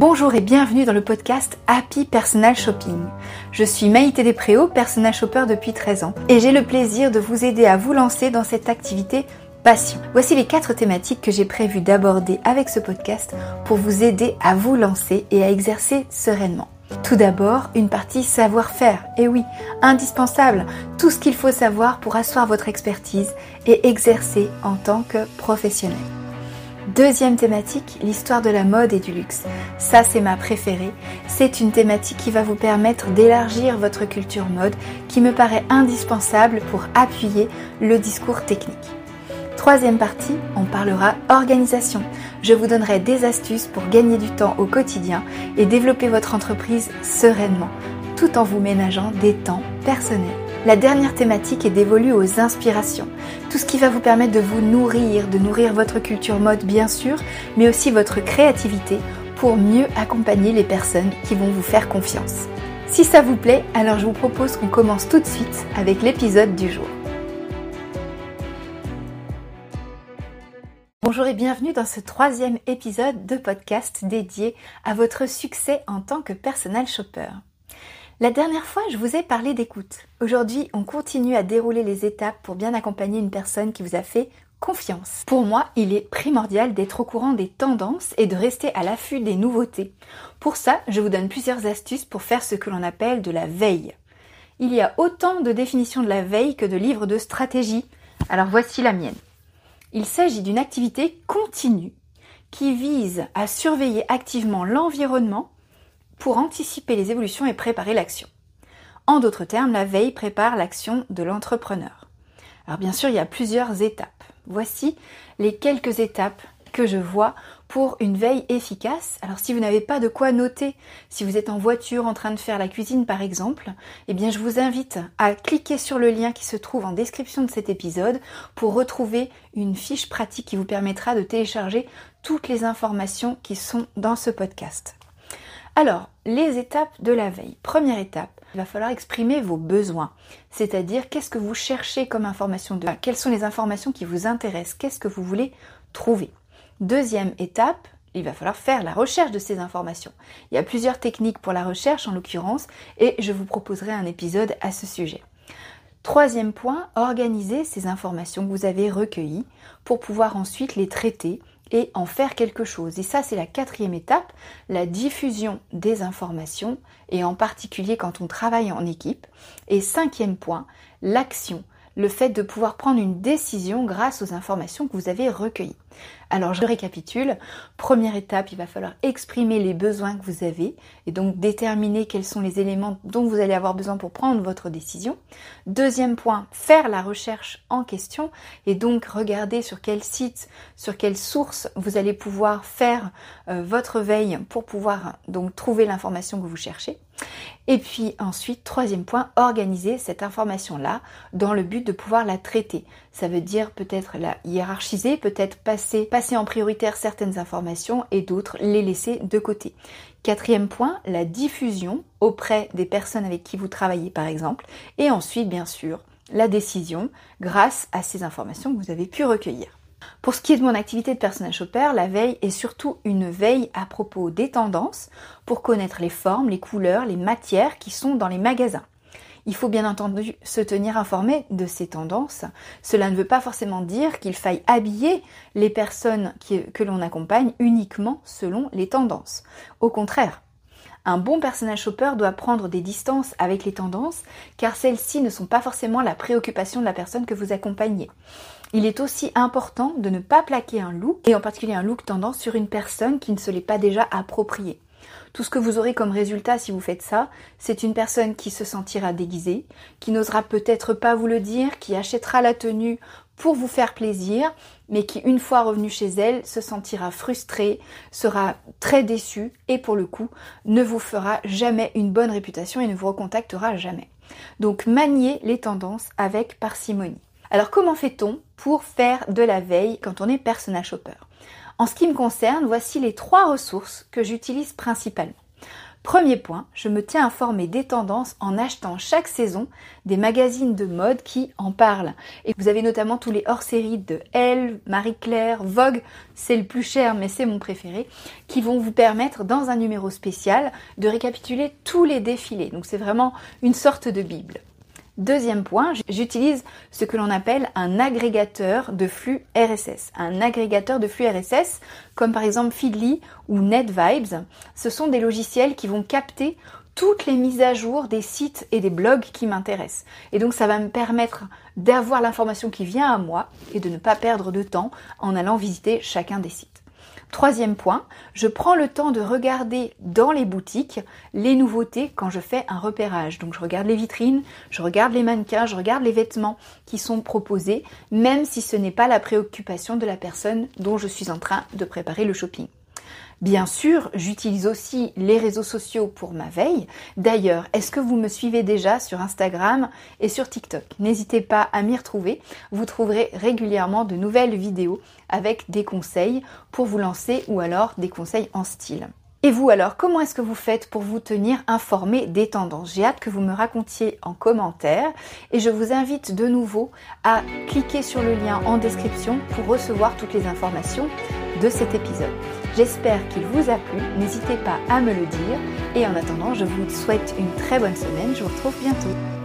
Bonjour et bienvenue dans le podcast Happy Personal Shopping. Je suis Maïté Despréaux, personal shopper depuis 13 ans, et j'ai le plaisir de vous aider à vous lancer dans cette activité passion. Voici les quatre thématiques que j'ai prévu d'aborder avec ce podcast pour vous aider à vous lancer et à exercer sereinement. Tout d'abord, une partie savoir-faire. Et oui, indispensable, tout ce qu'il faut savoir pour asseoir votre expertise et exercer en tant que professionnel. Deuxième thématique, l'histoire de la mode et du luxe. Ça, c'est ma préférée. C'est une thématique qui va vous permettre d'élargir votre culture mode, qui me paraît indispensable pour appuyer le discours technique. Troisième partie, on parlera organisation. Je vous donnerai des astuces pour gagner du temps au quotidien et développer votre entreprise sereinement, tout en vous ménageant des temps personnels. La dernière thématique est dévolue aux inspirations. Tout ce qui va vous permettre de vous nourrir, de nourrir votre culture mode bien sûr, mais aussi votre créativité pour mieux accompagner les personnes qui vont vous faire confiance. Si ça vous plaît, alors je vous propose qu'on commence tout de suite avec l'épisode du jour. Bonjour et bienvenue dans ce troisième épisode de podcast dédié à votre succès en tant que personal shopper. La dernière fois, je vous ai parlé d'écoute. Aujourd'hui, on continue à dérouler les étapes pour bien accompagner une personne qui vous a fait confiance. Pour moi, il est primordial d'être au courant des tendances et de rester à l'affût des nouveautés. Pour ça, je vous donne plusieurs astuces pour faire ce que l'on appelle de la veille. Il y a autant de définitions de la veille que de livres de stratégie. Alors voici la mienne. Il s'agit d'une activité continue qui vise à surveiller activement l'environnement pour anticiper les évolutions et préparer l'action. En d'autres termes, la veille prépare l'action de l'entrepreneur. Alors bien sûr, il y a plusieurs étapes. Voici les quelques étapes que je vois pour une veille efficace. Alors si vous n'avez pas de quoi noter, si vous êtes en voiture en train de faire la cuisine par exemple, eh bien je vous invite à cliquer sur le lien qui se trouve en description de cet épisode pour retrouver une fiche pratique qui vous permettra de télécharger toutes les informations qui sont dans ce podcast. Alors, les étapes de la veille. Première étape, il va falloir exprimer vos besoins. C'est-à-dire, qu'est-ce que vous cherchez comme information de Quelles sont les informations qui vous intéressent? Qu'est-ce que vous voulez trouver? Deuxième étape, il va falloir faire la recherche de ces informations. Il y a plusieurs techniques pour la recherche en l'occurrence et je vous proposerai un épisode à ce sujet. Troisième point, organiser ces informations que vous avez recueillies pour pouvoir ensuite les traiter et en faire quelque chose. Et ça, c'est la quatrième étape, la diffusion des informations, et en particulier quand on travaille en équipe. Et cinquième point, l'action le fait de pouvoir prendre une décision grâce aux informations que vous avez recueillies. Alors je récapitule. Première étape, il va falloir exprimer les besoins que vous avez et donc déterminer quels sont les éléments dont vous allez avoir besoin pour prendre votre décision. Deuxième point, faire la recherche en question et donc regarder sur quel site, sur quelle source vous allez pouvoir faire euh, votre veille pour pouvoir donc trouver l'information que vous cherchez. Et puis ensuite, troisième point, organiser cette information-là dans le but de pouvoir la traiter. Ça veut dire peut-être la hiérarchiser, peut-être passer, passer en prioritaire certaines informations et d'autres les laisser de côté. Quatrième point, la diffusion auprès des personnes avec qui vous travaillez par exemple. Et ensuite, bien sûr, la décision grâce à ces informations que vous avez pu recueillir. Pour ce qui est de mon activité de personnel shopper, la veille est surtout une veille à propos des tendances pour connaître les formes, les couleurs, les matières qui sont dans les magasins. Il faut bien entendu se tenir informé de ces tendances. Cela ne veut pas forcément dire qu'il faille habiller les personnes que l'on accompagne uniquement selon les tendances. Au contraire, un bon personnel shopper doit prendre des distances avec les tendances car celles-ci ne sont pas forcément la préoccupation de la personne que vous accompagnez. Il est aussi important de ne pas plaquer un look, et en particulier un look tendance, sur une personne qui ne se l'est pas déjà approprié. Tout ce que vous aurez comme résultat si vous faites ça, c'est une personne qui se sentira déguisée, qui n'osera peut-être pas vous le dire, qui achètera la tenue pour vous faire plaisir, mais qui, une fois revenue chez elle, se sentira frustrée, sera très déçue et pour le coup, ne vous fera jamais une bonne réputation et ne vous recontactera jamais. Donc maniez les tendances avec parcimonie. Alors comment fait-on pour faire de la veille quand on est personnage shopper? En ce qui me concerne, voici les trois ressources que j'utilise principalement. Premier point, je me tiens informé des tendances en achetant chaque saison des magazines de mode qui en parlent. Et vous avez notamment tous les hors-séries de Elle, Marie-Claire, Vogue, c'est le plus cher mais c'est mon préféré, qui vont vous permettre dans un numéro spécial de récapituler tous les défilés. Donc c'est vraiment une sorte de bible. Deuxième point, j'utilise ce que l'on appelle un agrégateur de flux RSS. Un agrégateur de flux RSS, comme par exemple Feedly ou NetVibes, ce sont des logiciels qui vont capter toutes les mises à jour des sites et des blogs qui m'intéressent. Et donc ça va me permettre d'avoir l'information qui vient à moi et de ne pas perdre de temps en allant visiter chacun des sites. Troisième point, je prends le temps de regarder dans les boutiques les nouveautés quand je fais un repérage. Donc je regarde les vitrines, je regarde les mannequins, je regarde les vêtements qui sont proposés, même si ce n'est pas la préoccupation de la personne dont je suis en train de préparer le shopping. Bien sûr, j'utilise aussi les réseaux sociaux pour ma veille. D'ailleurs, est-ce que vous me suivez déjà sur Instagram et sur TikTok? N'hésitez pas à m'y retrouver. Vous trouverez régulièrement de nouvelles vidéos avec des conseils pour vous lancer ou alors des conseils en style. Et vous alors, comment est-ce que vous faites pour vous tenir informé des tendances? J'ai hâte que vous me racontiez en commentaire et je vous invite de nouveau à cliquer sur le lien en description pour recevoir toutes les informations de cet épisode. J'espère qu'il vous a plu, n'hésitez pas à me le dire et en attendant je vous souhaite une très bonne semaine, je vous retrouve bientôt.